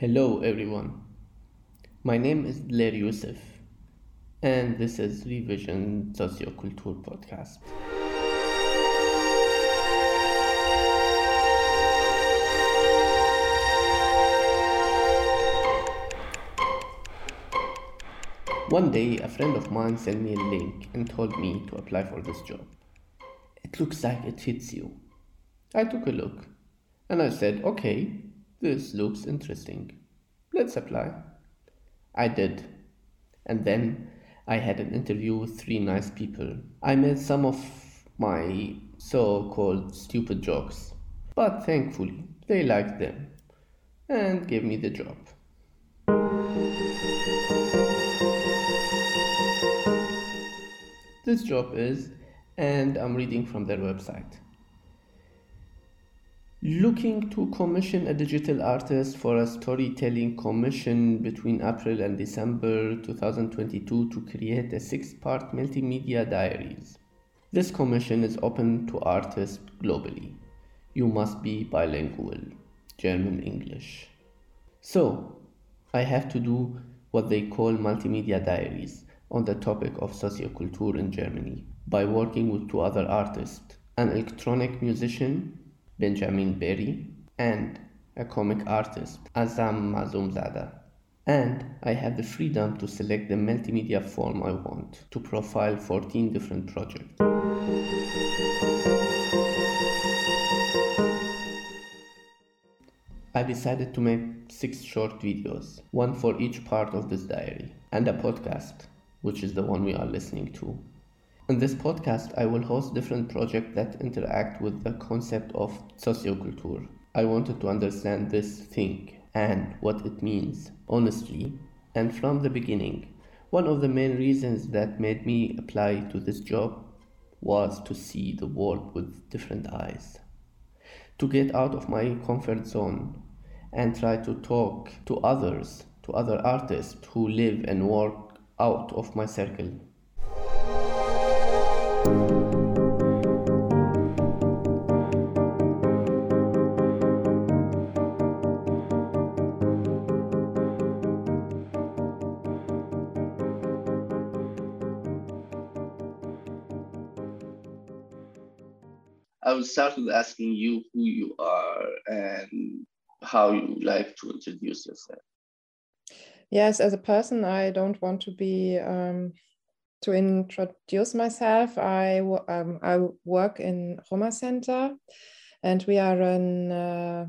Hello, everyone. My name is Dellair Youssef, and this is Revision Socioculture Podcast. One day, a friend of mine sent me a link and told me to apply for this job. It looks like it fits you. I took a look and I said, okay, this looks interesting. Let's apply. I did. And then I had an interview with three nice people. I made some of my so called stupid jokes, but thankfully they liked them and gave me the job. This job is, and I'm reading from their website looking to commission a digital artist for a storytelling commission between April and December 2022 to create a six part multimedia diaries. This commission is open to artists globally. You must be bilingual, German English. So, I have to do what they call multimedia diaries on the topic of socioculture in Germany by working with two other artists an electronic musician Benjamin Berry, and a comic artist, Azam Mazoumzadeh. And I have the freedom to select the multimedia form I want to profile 14 different projects. I decided to make six short videos, one for each part of this diary, and a podcast, which is the one we are listening to. In this podcast, I will host different projects that interact with the concept of socioculture. I wanted to understand this thing and what it means, honestly, and from the beginning. One of the main reasons that made me apply to this job was to see the world with different eyes, to get out of my comfort zone and try to talk to others, to other artists who live and work out of my circle. Will start with asking you who you are and how you like to introduce yourself. Yes, as a person, I don't want to be um, to introduce myself, I, um, I work in Roma Center, and we are a uh,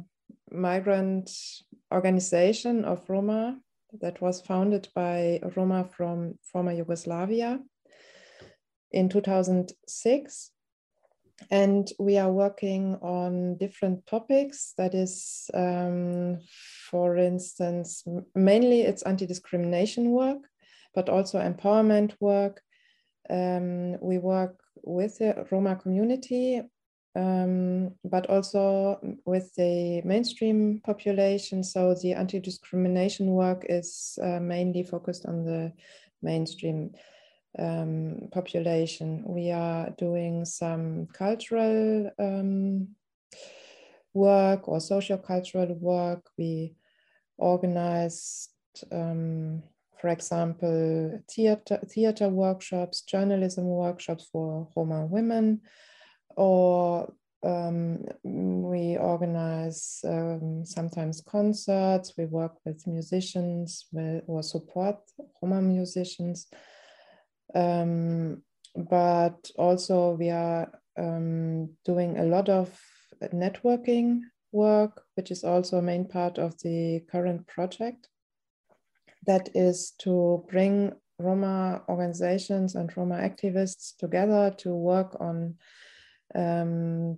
migrant organization of Roma that was founded by Roma from former Yugoslavia in 2006. And we are working on different topics. That is, um, for instance, mainly it's anti discrimination work but also empowerment work. Um, we work with the Roma community, um, but also with the mainstream population. So the anti-discrimination work is uh, mainly focused on the mainstream um, population. We are doing some cultural um, work or social cultural work. We organized um, for example, theater, theater workshops, journalism workshops for Roma women, or um, we organize um, sometimes concerts, we work with musicians or support Roma musicians. Um, but also, we are um, doing a lot of networking work, which is also a main part of the current project. That is to bring Roma organizations and Roma activists together to work on um,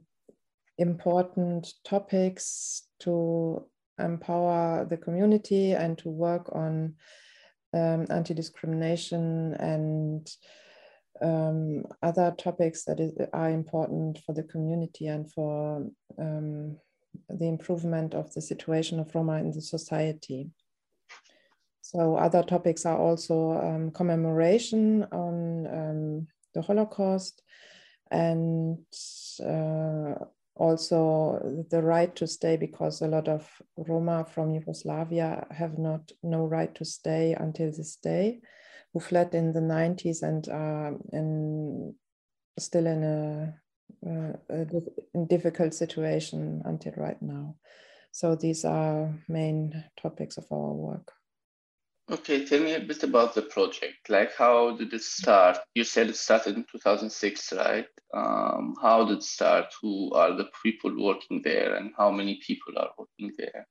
important topics to empower the community and to work on um, anti discrimination and um, other topics that is, are important for the community and for um, the improvement of the situation of Roma in the society. So other topics are also um, commemoration on um, the Holocaust and uh, also the right to stay because a lot of Roma from Yugoslavia have not no right to stay until this day, who fled in the 90s and are in, still in a, uh, a, a difficult situation until right now. So these are main topics of our work. Okay, tell me a bit about the project. Like, how did it start? You said it started in 2006, right? Um, how did it start? Who are the people working there, and how many people are working there?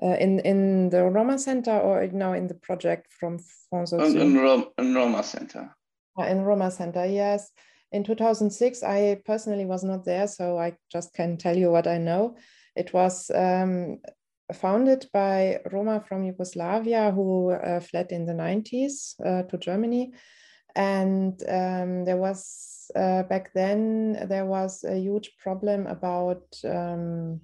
Uh, in in the Roma Center, or now in the project from Fonso? In, in, Rom, in Roma Center. Uh, in Roma Center, yes. In 2006, I personally was not there, so I just can tell you what I know. It was um, founded by Roma from Yugoslavia who uh, fled in the 90s uh, to Germany. And um, there was, uh, back then, there was a huge problem about um,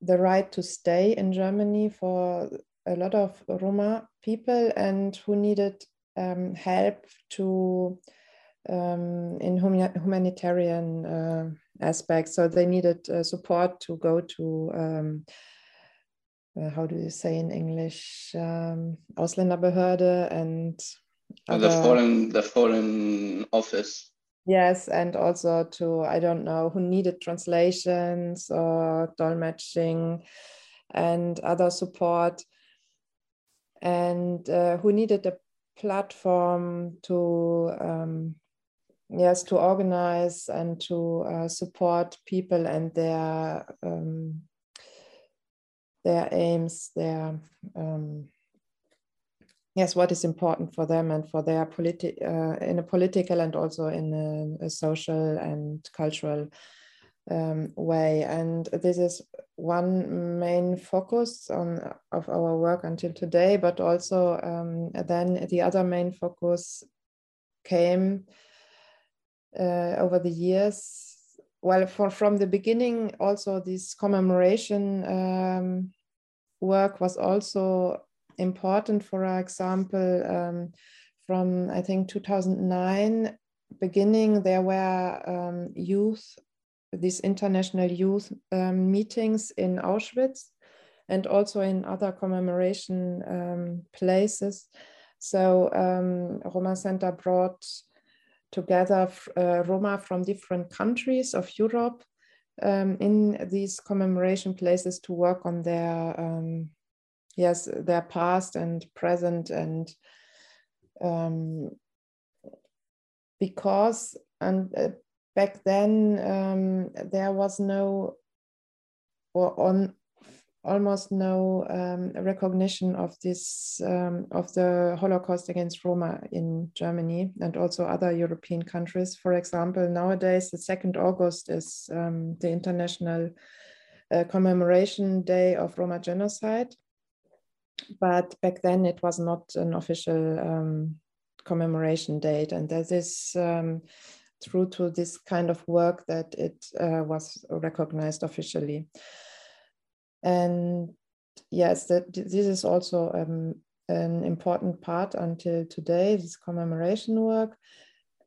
the right to stay in Germany for a lot of Roma people and who needed um, help to um, in humanitarian aspects. So they needed uh, support to go to, um, uh, how do you say in English, um, Ausländerbehörde and other, the foreign the foreign office. Yes, and also to I don't know who needed translations or dolmetsching and other support, and uh, who needed a platform to um, yes to organize and to uh, support people and their um, their aims their um, yes what is important for them and for their politi- uh, in a political and also in a, a social and cultural um, way. And this is one main focus on of our work until today but also um, then the other main focus came uh, over the years. Well, for, from the beginning, also this commemoration um, work was also important. For example, um, from I think 2009 beginning, there were um, youth, these international youth um, meetings in Auschwitz and also in other commemoration um, places. So um, Roma Center brought together uh, Roma from different countries of Europe um, in these commemoration places to work on their um, yes their past and present and um, because and uh, back then um, there was no or on almost no um, recognition of this um, of the Holocaust against Roma in Germany and also other European countries. For example, nowadays the second August is um, the International uh, Commemoration Day of Roma Genocide, but back then it was not an official um, commemoration date, and that is. Um, through to this kind of work that it uh, was recognized officially. And yes, that this is also um, an important part until today, this commemoration work.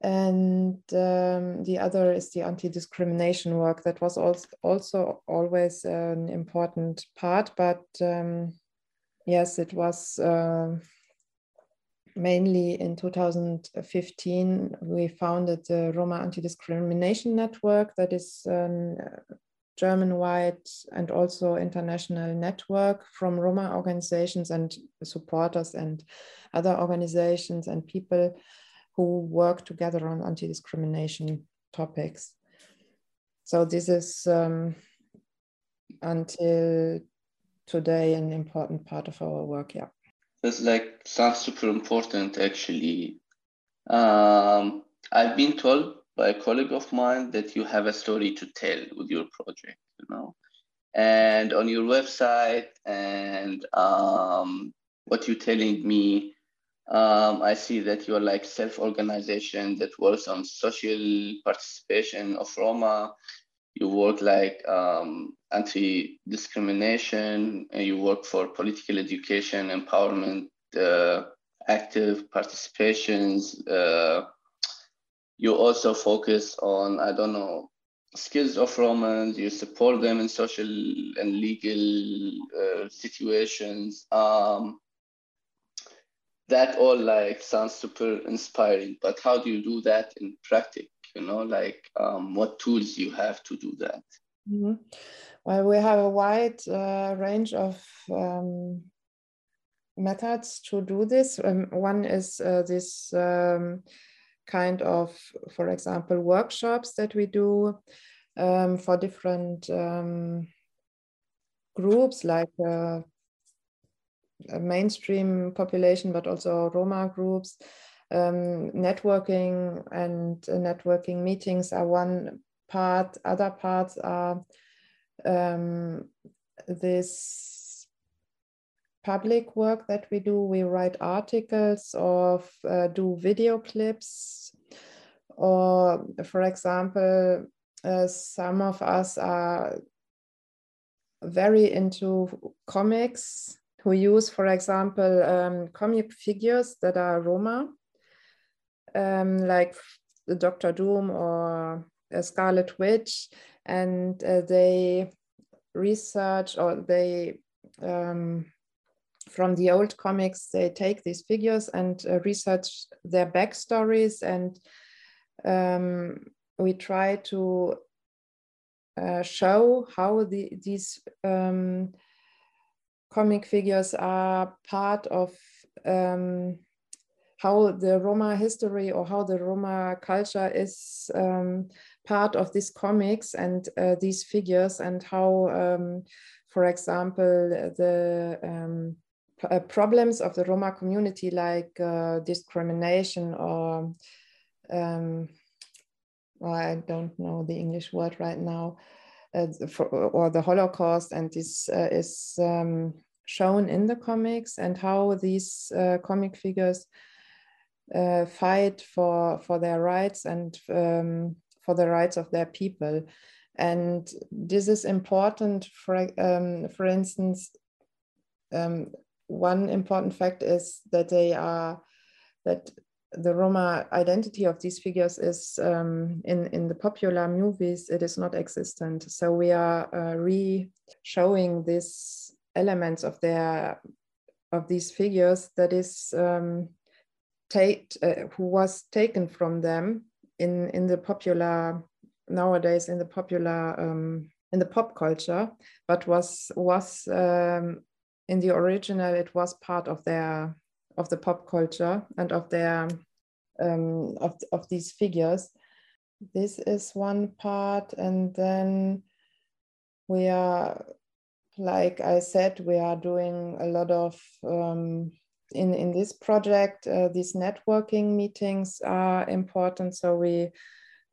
And um, the other is the anti-discrimination work that was also, also always an important part, but um, yes, it was uh, mainly in 2015 we founded the Roma Anti-Discrimination Network that is um, German-wide and also international network from Roma organizations and supporters and other organizations and people who work together on anti-discrimination topics. So this is um, until today an important part of our work, yeah. That's like sounds super important actually. Um, I've been told by a colleague of mine that you have a story to tell with your project, you know. And on your website and um, what you're telling me, um, I see that you're like self-organization that works on social participation of Roma. You work like um, anti-discrimination, and you work for political education, empowerment, uh, active participations, uh, you also focus on i don't know skills of Romans, you support them in social and legal uh, situations. Um, that all like sounds super inspiring, but how do you do that in practice? You know, like um, what tools you have to do that? Mm-hmm. Well, we have a wide uh, range of um, methods to do this. Um, one is uh, this um, kind of, for example, workshops that we do um, for different um, groups like uh, mainstream population, but also Roma groups. Um, networking and uh, networking meetings are one part. Other parts are um, this public work that we do. We write articles or uh, do video clips. Or, for example, uh, some of us are very into comics who use, for example, um, comic figures that are Roma, um, like Doctor Doom or a Scarlet Witch, and uh, they research or they um, from the old comics they take these figures and uh, research their backstories and um, we try to uh, show how the, these um, comic figures are part of um, how the Roma history or how the Roma culture is um, part of these comics and uh, these figures and how, um, for example, the um, uh, problems of the Roma community like uh, discrimination or um, well, I don't know the English word right now, uh, for, or the Holocaust, and this uh, is um, shown in the comics and how these uh, comic figures fight for for their rights and um, for the rights of their people. And this is important for, um, for instance, um, one important fact is that they are, that the Roma identity of these figures is um, in, in the popular movies, it is not existent. So we are uh, re-showing these elements of their, of these figures that is um, take, uh, who was taken from them in in the popular nowadays in the popular um, in the pop culture, but was was um, in the original it was part of their of the pop culture and of their um, of of these figures. This is one part, and then we are like I said, we are doing a lot of um, in, in this project, uh, these networking meetings are important. So we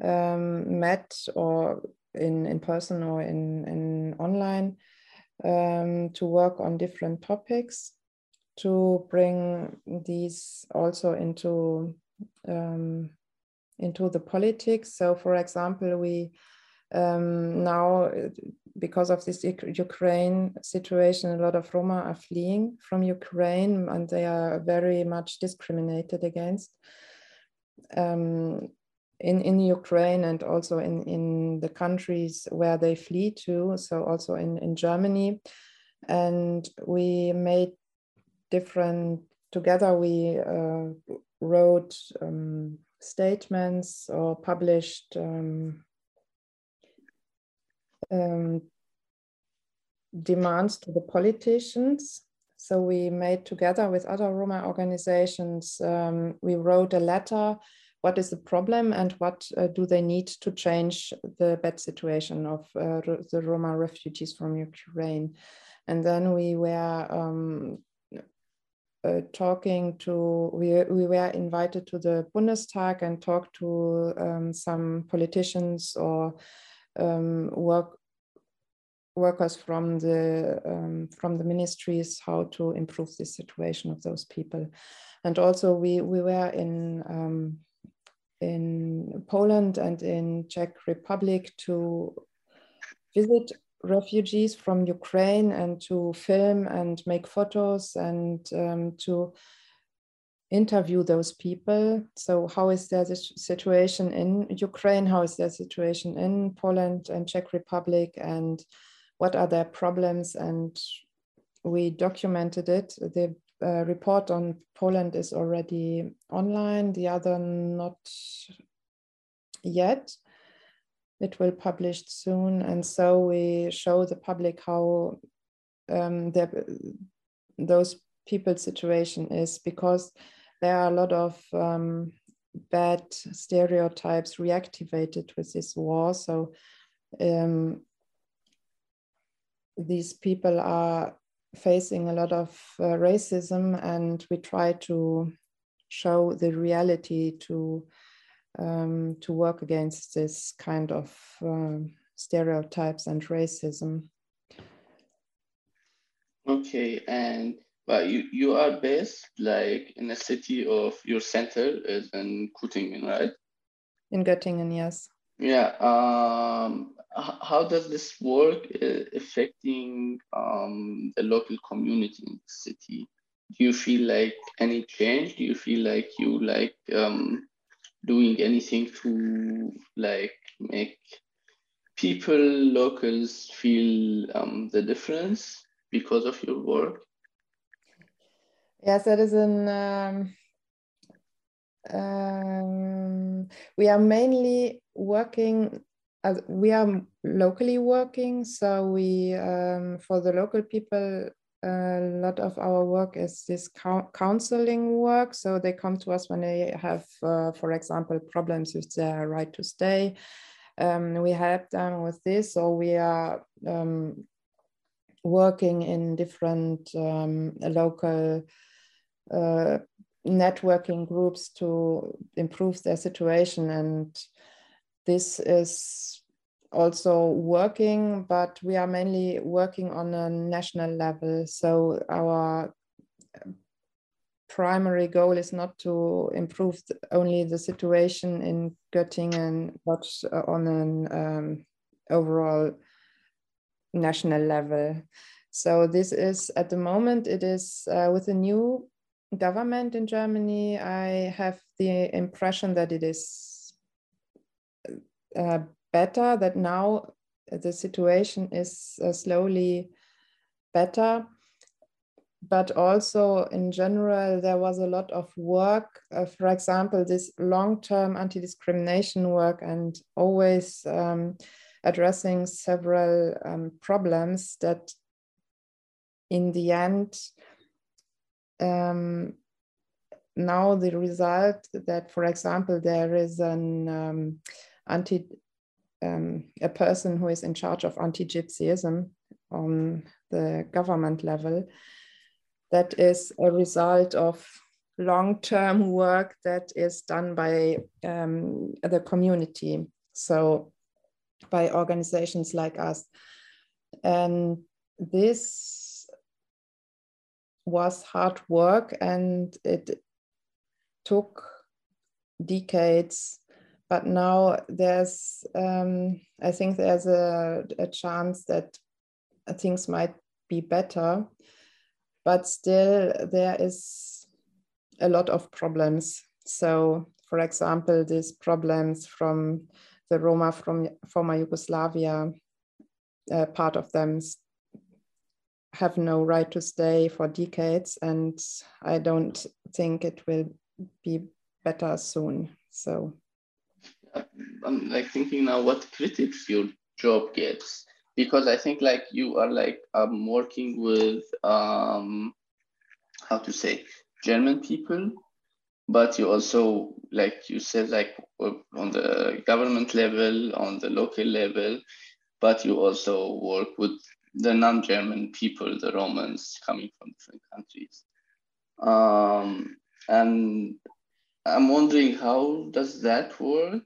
um, met or in, in person or in, in online um, to work on different topics to bring these also into um, into the politics. So, for example, we um, now because of this Ukraine situation, a lot of Roma are fleeing from Ukraine and they are very much discriminated against um, in, in Ukraine and also in, in the countries where they flee to, so also in, in Germany. And we made different, together we uh, wrote um, statements or published um, um, demands to the politicians. So we made together with other Roma organizations, um, we wrote a letter, what is the problem and what uh, do they need to change the bad situation of uh, the Roma refugees from Ukraine. And then we were um, uh, talking to, we, we were invited to the Bundestag and talked to um, some politicians or um, work workers from the um, from the ministries how to improve the situation of those people and also we we were in um, in Poland and in Czech Republic to visit refugees from Ukraine and to film and make photos and um, to interview those people. So, how is their situation in Ukraine? How is their situation in Poland and Czech Republic? And what are their problems? And we documented it. The report on Poland is already online, the other not yet. It will publish soon. And so we show the public how um, those people's situation is because there are a lot of um, bad stereotypes reactivated with this war. So um, these people are facing a lot of uh, racism, and we try to show the reality to um, to work against this kind of uh, stereotypes and racism. Okay, and but you, you are based like in a city of your center is in Göttingen, right? In Göttingen, yes. Yeah. Um, how does this work uh, affecting um, the local community in the city? Do you feel like any change? Do you feel like you like um, doing anything to like make people, locals feel um, the difference because of your work? Yes, that is an. Um, um, we are mainly working. As we are locally working, so we um, for the local people. A lot of our work is this counseling work. So they come to us when they have, uh, for example, problems with their right to stay. Um, we help them with this, or we are um, working in different um, local uh, networking groups to improve their situation. And this is also working, but we are mainly working on a national level. So our primary goal is not to improve only the situation in Göttingen, but on an um, overall national level. So this is at the moment, it is uh, with a new government in Germany, I have the impression that it is uh, better, that now the situation is uh, slowly better. But also in general, there was a lot of work, uh, for example, this long term anti discrimination work and always um, addressing several um, problems that in the end um, now the result that, for example, there is an um, anti um, a person who is in charge of anti-gypsyism on the government level. That is a result of long-term work that is done by um, the community. So by organizations like us. And this was hard work and it took decades but now there's um, i think there's a, a chance that things might be better. But still there is a lot of problems. So for example these problems from the roma from former yugoslavia uh, part of them have no right to stay for decades, and I don't think it will be better soon. So I'm like thinking now what critics your job gets because I think like you are like um, working with um, how to say German people, but you also like you said like on the government level, on the local level, but you also work with the non-German people, the Romans coming from different countries. Um, and I'm wondering how does that work?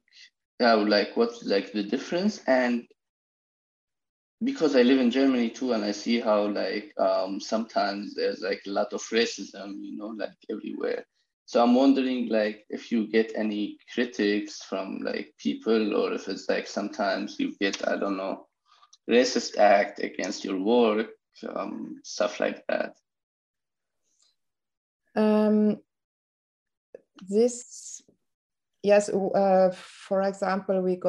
Yeah, like what's like the difference? And because I live in Germany too, and I see how like um, sometimes there's like a lot of racism, you know, like everywhere. So I'm wondering like if you get any critics from like people, or if it's like sometimes you get I don't know racist act against your work, um, stuff like that? Um, this yes uh, for example we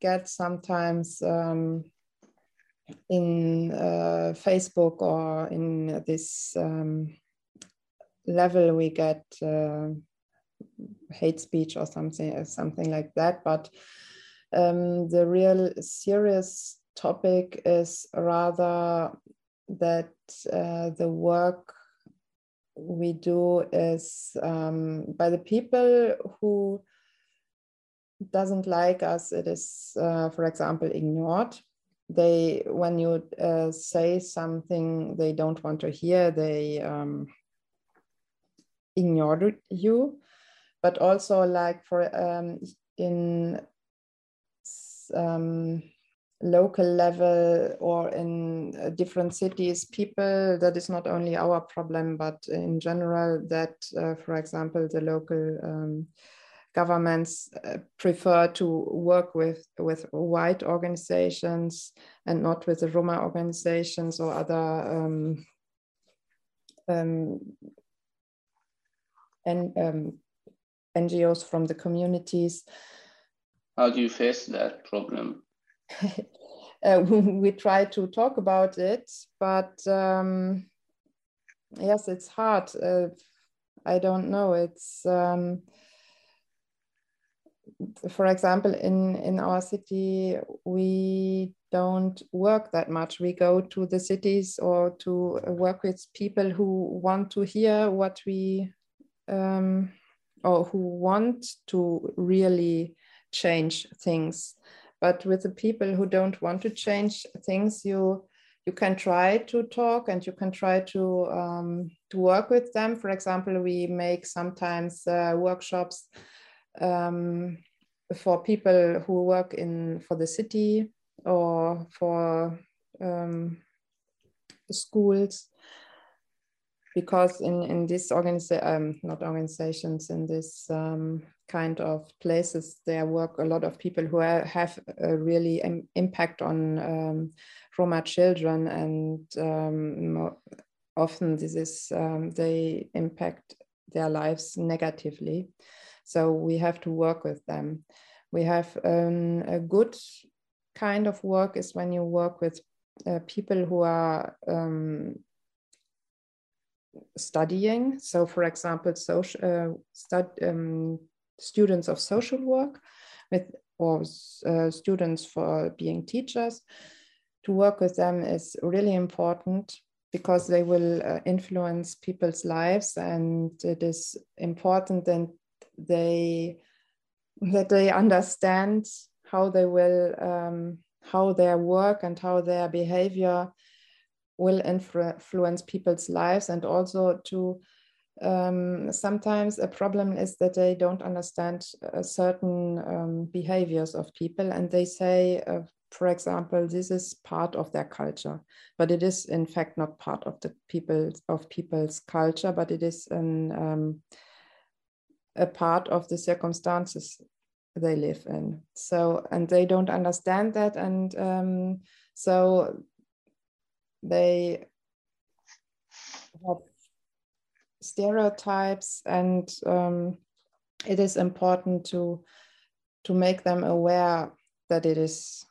get sometimes um, in uh, facebook or in this um, level we get uh, hate speech or something something like that. But um, the real serious topic is rather that uh, the work we do is um, by the people who doesn't like us it is uh, for example ignored. They when you uh, say something they don't want to hear they um, ignore you. But also like for um, in um, local level or in uh, different cities people that is not only our problem but in general that uh, for example the local um, governments uh, prefer to work with with white organizations and not with the roma organizations or other um, um, and um, ngos from the communities. How do you face that problem uh, we try to talk about it, but um, yes, it's hard. Uh, I don't know. It's um, for example, in in our city, we don't work that much. We go to the cities or to work with people who want to hear what we um, or who want to really change things but with the people who don't want to change things you you can try to talk and you can try to um, to work with them. For example we make sometimes uh, workshops um, for people who work in for the city or for um, schools. Because in in this organization um, not organizations in this um, kind of places there work a lot of people who are, have a really Im impact on um, Roma children and um, often this is um, they impact their lives negatively so we have to work with them we have um, a good kind of work is when you work with uh, people who are um, studying. So, for example, social uh, stud, um, students of social work with or uh, students for being teachers. To work with them is really important because they will uh, influence people's lives and it is important that they that they understand how they will um, how their work and how their behavior will influence people's lives and also to um, sometimes a problem is that they don't understand uh, certain um, behaviors of people and they say uh, for example this is part of their culture but it is in fact not part of the people of people's culture but it is an, um, a part of the circumstances they live in. So and they don't understand that and um, so they have stereotypes and um, it is important to to make them aware that it is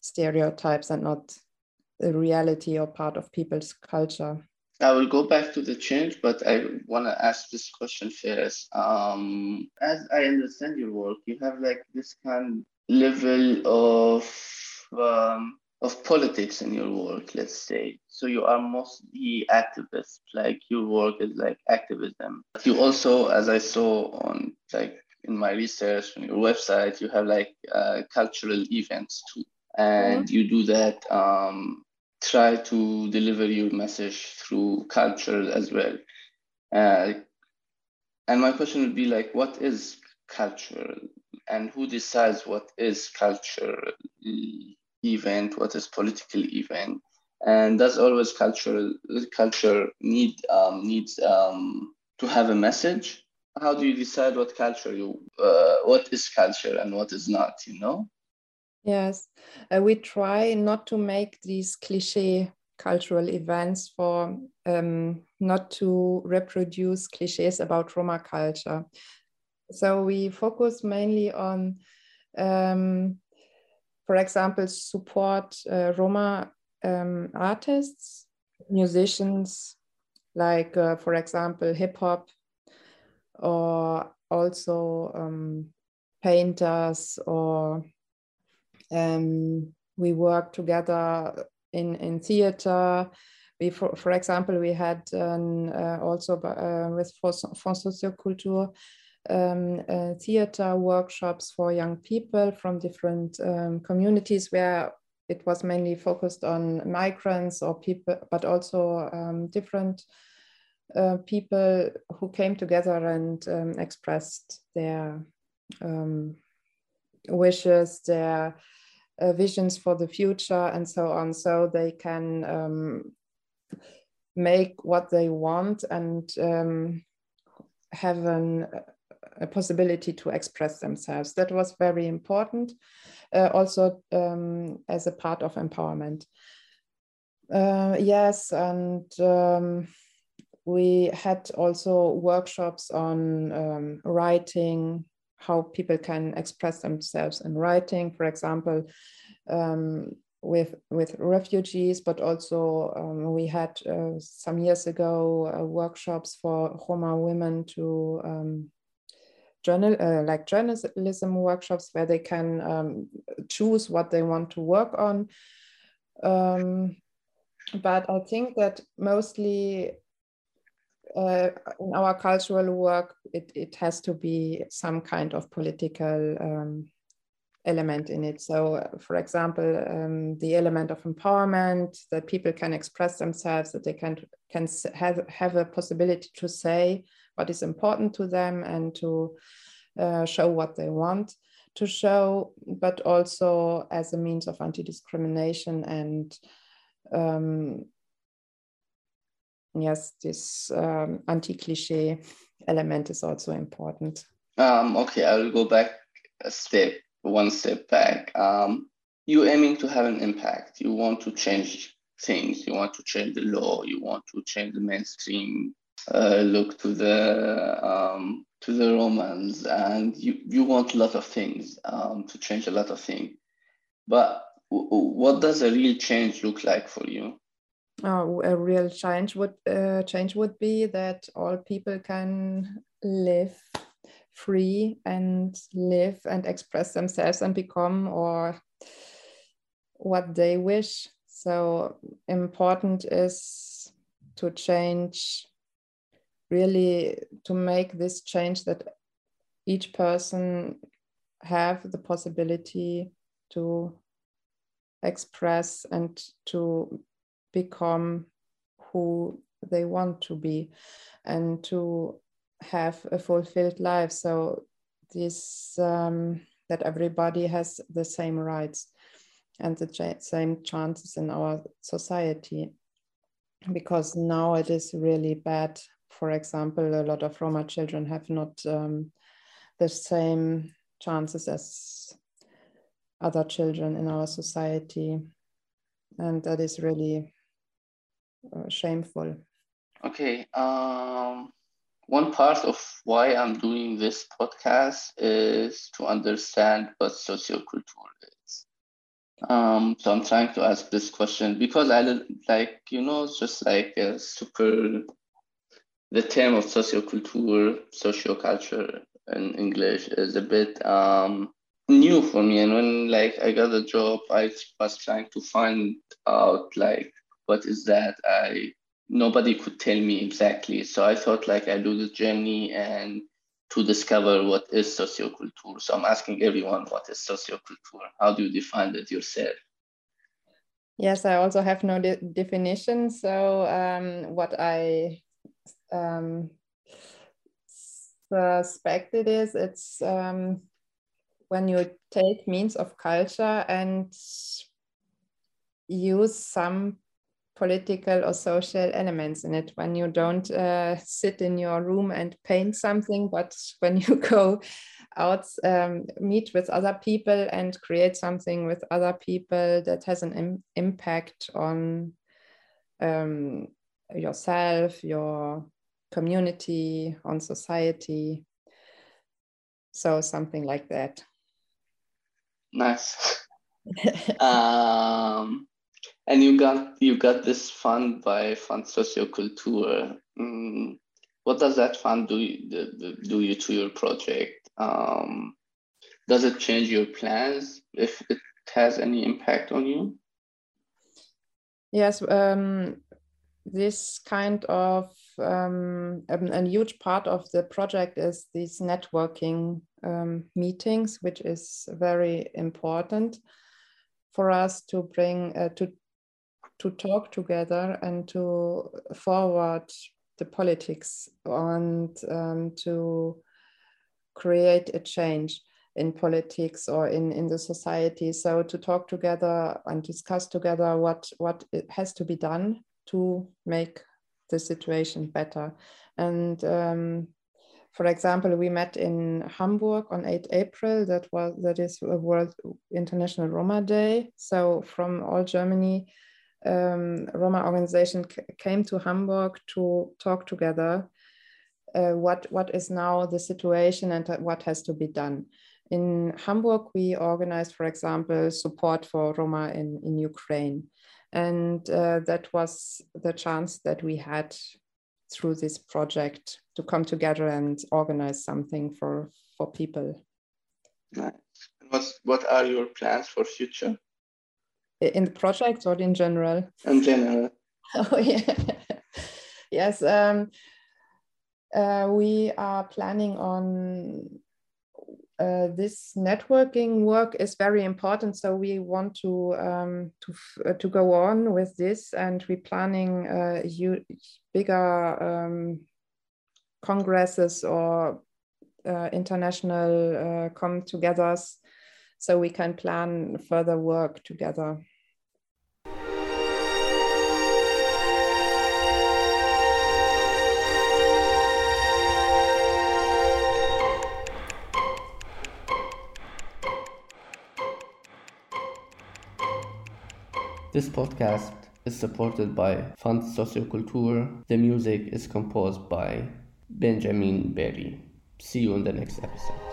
stereotypes and not the reality or part of people's culture. I will go back to the change, but I want to ask this question first. Um, as I understand your work, you have like this kind level of um, of politics in your work, let's say. So you are mostly activist, like your work is like activism. But you also, as I saw on like in my research on your website, you have like uh, cultural events too, and mm-hmm. you do that. Um, try to deliver your message through culture as well. Uh, and my question would be like, what is culture, and who decides what is culture? Event, what is political event, and does always cultural culture need um, needs um, to have a message? How do you decide what culture you uh, what is culture and what is not? You know. Yes, uh, we try not to make these cliche cultural events for um, not to reproduce cliches about Roma culture. So we focus mainly on, um, for example, support uh, Roma um, artists, musicians, like, uh, for example, hip hop, or also um, painters, or um, we work together in, in theater. We, for, for example, we had uh, also uh, with Fonds Socioculture um, uh, theater workshops for young people from different um, communities where it was mainly focused on migrants or people, but also um, different uh, people who came together and um, expressed their um, wishes, their uh, visions for the future, and so on, so they can um, make what they want and have an, a possibility to express themselves. That was very important, uh, also um, as a part of empowerment. Uh, yes, and um, we had also workshops on um, writing, how people can express themselves in writing, for example, um, with with refugees, but also um, we had uh, some years ago uh, workshops for Roma women to um, journal uh, like journalism workshops where they can um, choose what they want to work on. Um, but I think that mostly uh, in our cultural work, it, it has to be some kind of political um, element in it. So, for example, um, the element of empowerment that people can express themselves, that they can can have have a possibility to say what is important to them and to uh, show what they want to show, but also as a means of anti-discrimination and um, yes, this um, anti-cliche element is also important. Um, okay, I will go back a step one step back. Um, you're aiming to have an impact. You want to change things. You want to change the law. You want to change the mainstream uh, look to the um, to the Romans, and you you want a lot of things um, to change a lot of things. But w- what does a real change look like for you? Oh, a real change would uh, change would be that all people can live free and live and express themselves and become or what they wish. So important is to change, really to make this change that each person have the possibility to express and to become who they want to be and to have a fulfilled life. So this um, that everybody has the same rights and the same chances in our society. Because now it is really bad. For example, a lot of Roma children have not um, the same chances as other children in our society. And that is really uh, shameful. Okay. Um, one part of why I'm doing this podcast is to understand what socioculture is. Um, so I'm trying to ask this question because I like, you know, just like a super, the term of socioculture, socioculture in English is a bit um, new for me. And when like I got a job, I was trying to find out like, what is that? I nobody could tell me exactly. So I thought like I do the journey and to discover what is socioculture. So I'm asking everyone what is socioculture? How do you define it yourself? Yes, I also have no de definition. So um, what I um, suspect it is, it's um, when you take means of culture and use some political or social elements in it. When you don't uh, sit in your room and paint something but when you go out um, meet with other people and create something with other people that has an Im impact on um, yourself your community on society So something like that. Nice. um, and you got you got this fund by Fund Socioculture. Mm, what does that fund do you, do you to your project? Um, does it change your plans if it has any impact on you? Yes, um, this kind of um, a, huge part of the project is these networking um, meetings, which is very important for us to bring uh, to to talk together and to forward the politics and um, to create a change in politics or in, in the society. So to talk together and discuss together what, what has to be done to make the situation better. And um, for example, we met in Hamburg on 8 April. That was that is a World International Roma Day. So from all Germany, um, Roma organization came to Hamburg to talk together. Uh, what what is now the situation and what has to be done? In Hamburg, we organized, for example, support for Roma in, in Ukraine. And uh, that was the chance that we had through this project to come together and organize something for, for people. Nice. What's, what are your plans for future? In the project or in general? In general. oh, yeah. yes. Um, uh, we are planning on uh, this networking work is very important. So we want to um, to uh, to go on with this, and we're planning uh, bigger um, congresses or uh, international uh, come-togethers, so we can plan further work together. This podcast is supported by Fund Socioculture. The music is composed by Benjamin Berry. See you in the next episode.